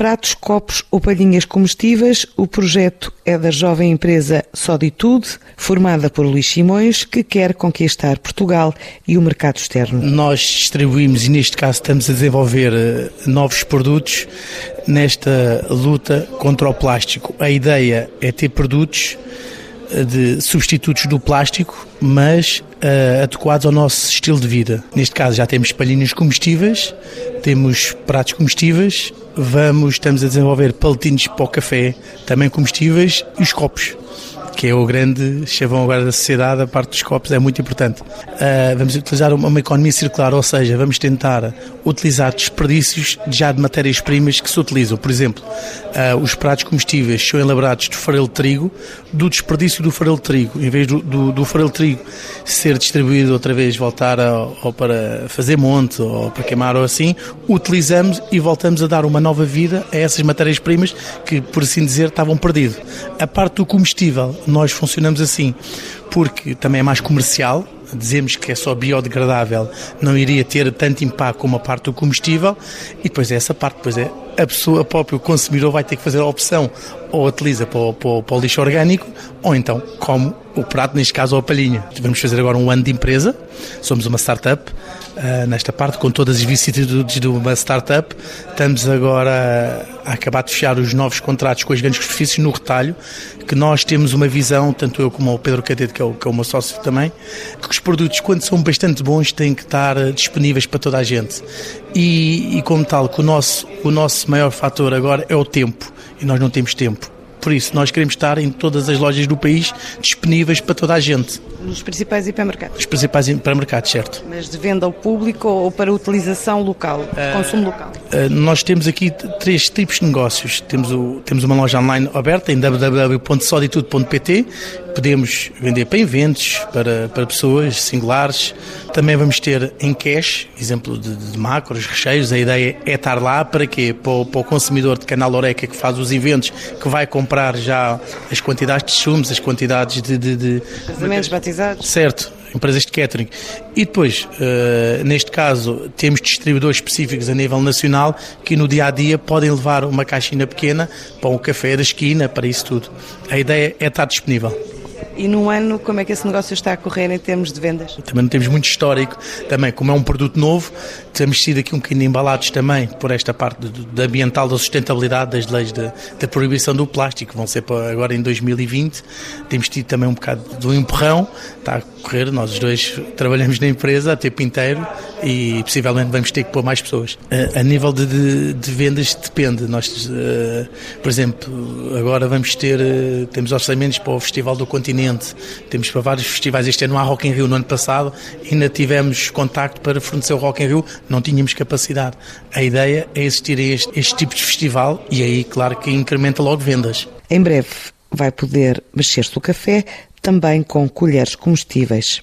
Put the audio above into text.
pratos, copos ou palhinhas comestíveis, o projeto é da jovem empresa Soditude, formada por Luís Simões, que quer conquistar Portugal e o mercado externo. Nós distribuímos e neste caso estamos a desenvolver eh, novos produtos nesta luta contra o plástico. A ideia é ter produtos eh, de substitutos do plástico, mas uh, adequados ao nosso estilo de vida. Neste caso já temos palhinhas comestíveis, temos pratos comestíveis, vamos, estamos a desenvolver paletinhos para o café, também comestíveis e os copos que é o grande chavão agora da sociedade, a parte dos copos é muito importante. Uh, vamos utilizar uma, uma, economia circular, ou seja, vamos tentar utilizar desperdícios já de matérias-primas que se utilizam. Por exemplo, uh, os pratos comestíveis são elaborados de farelo de trigo, do desperdício do farelo de trigo, em vez do, do, do farelo de trigo ser distribuído outra vez, voltar a, ou para fazer monte ou para queimar ou assim, utilizamos e voltamos a dar uma nova vida a essas matérias-primas que, por assim dizer, estavam perdidas. A parte do comestível nós funcionamos assim, porque também é mais comercial, dizemos que é só biodegradável, não iria ter tanto impacto como a parte do combustível, e depois é essa parte, depois é a pessoa, própria, o consumidor vai ter que fazer a opção ou utiliza para o, para, o, para o, lixo orgânico ou então come o prato, neste caso a palhinha. Vamos fazer agora um ano de empresa, somos uma startup uh, nesta parte, com todas as vicissitudes de uma startup. Estamos agora a acabar de fechar os novos contratos com as grandes superfícies no retalho, que nós temos uma visão, tanto eu como o Pedro Cadete, que é o, que é o meu sócio também, que os produtos, quando são bastante bons, têm que estar disponíveis para toda a gente. E, e como tal, que o nosso, o nosso maior fator agora é o tempo, e nós não temos tempo. Por isso, nós queremos estar em todas as lojas do país disponíveis para toda a gente. Nos principais hipermercados? Os principais hipermercados, certo. Mas de venda ao público ou para utilização local, uh, consumo local? Uh, nós temos aqui três tipos de negócios. Temos, o, temos uma loja online aberta em www.soditude.pt Podemos vender para eventos, para, para pessoas singulares. Também vamos ter em cash, exemplo de, de macros, recheios. A ideia é estar lá para quê? Para o, para o consumidor de canal Oreca que faz os eventos, que vai comprar já as quantidades de chumos, as quantidades de... de, de Casamentos batizados. Certo, empresas de catering. E depois, uh, neste caso, temos distribuidores específicos a nível nacional que no dia a dia podem levar uma caixinha pequena para um café da esquina, para isso tudo. A ideia é estar disponível. E num ano, como é que esse negócio está a correr em termos de vendas? Também não temos muito histórico, também como é um produto novo, temos sido aqui um bocadinho embalados também por esta parte da ambiental, da sustentabilidade, das leis da, da proibição do plástico, vão ser para agora em 2020. Temos tido também um bocado do empurrão, está a correr, nós os dois trabalhamos na empresa a tempo inteiro e possivelmente vamos ter que pôr mais pessoas. A, a nível de, de, de, vendas depende, nós, uh, por exemplo, agora vamos ter, uh, temos orçamentos para o Festival do Continente, temos para vários festivais, este ano há Rock in Rio, no ano passado ainda tivemos contacto para fornecer o Rock in Rio, não tínhamos capacidade. A ideia é existir este, este tipo de festival e aí, claro, que incrementa logo vendas. Em breve vai poder mexer-se o café também com colheres comestíveis.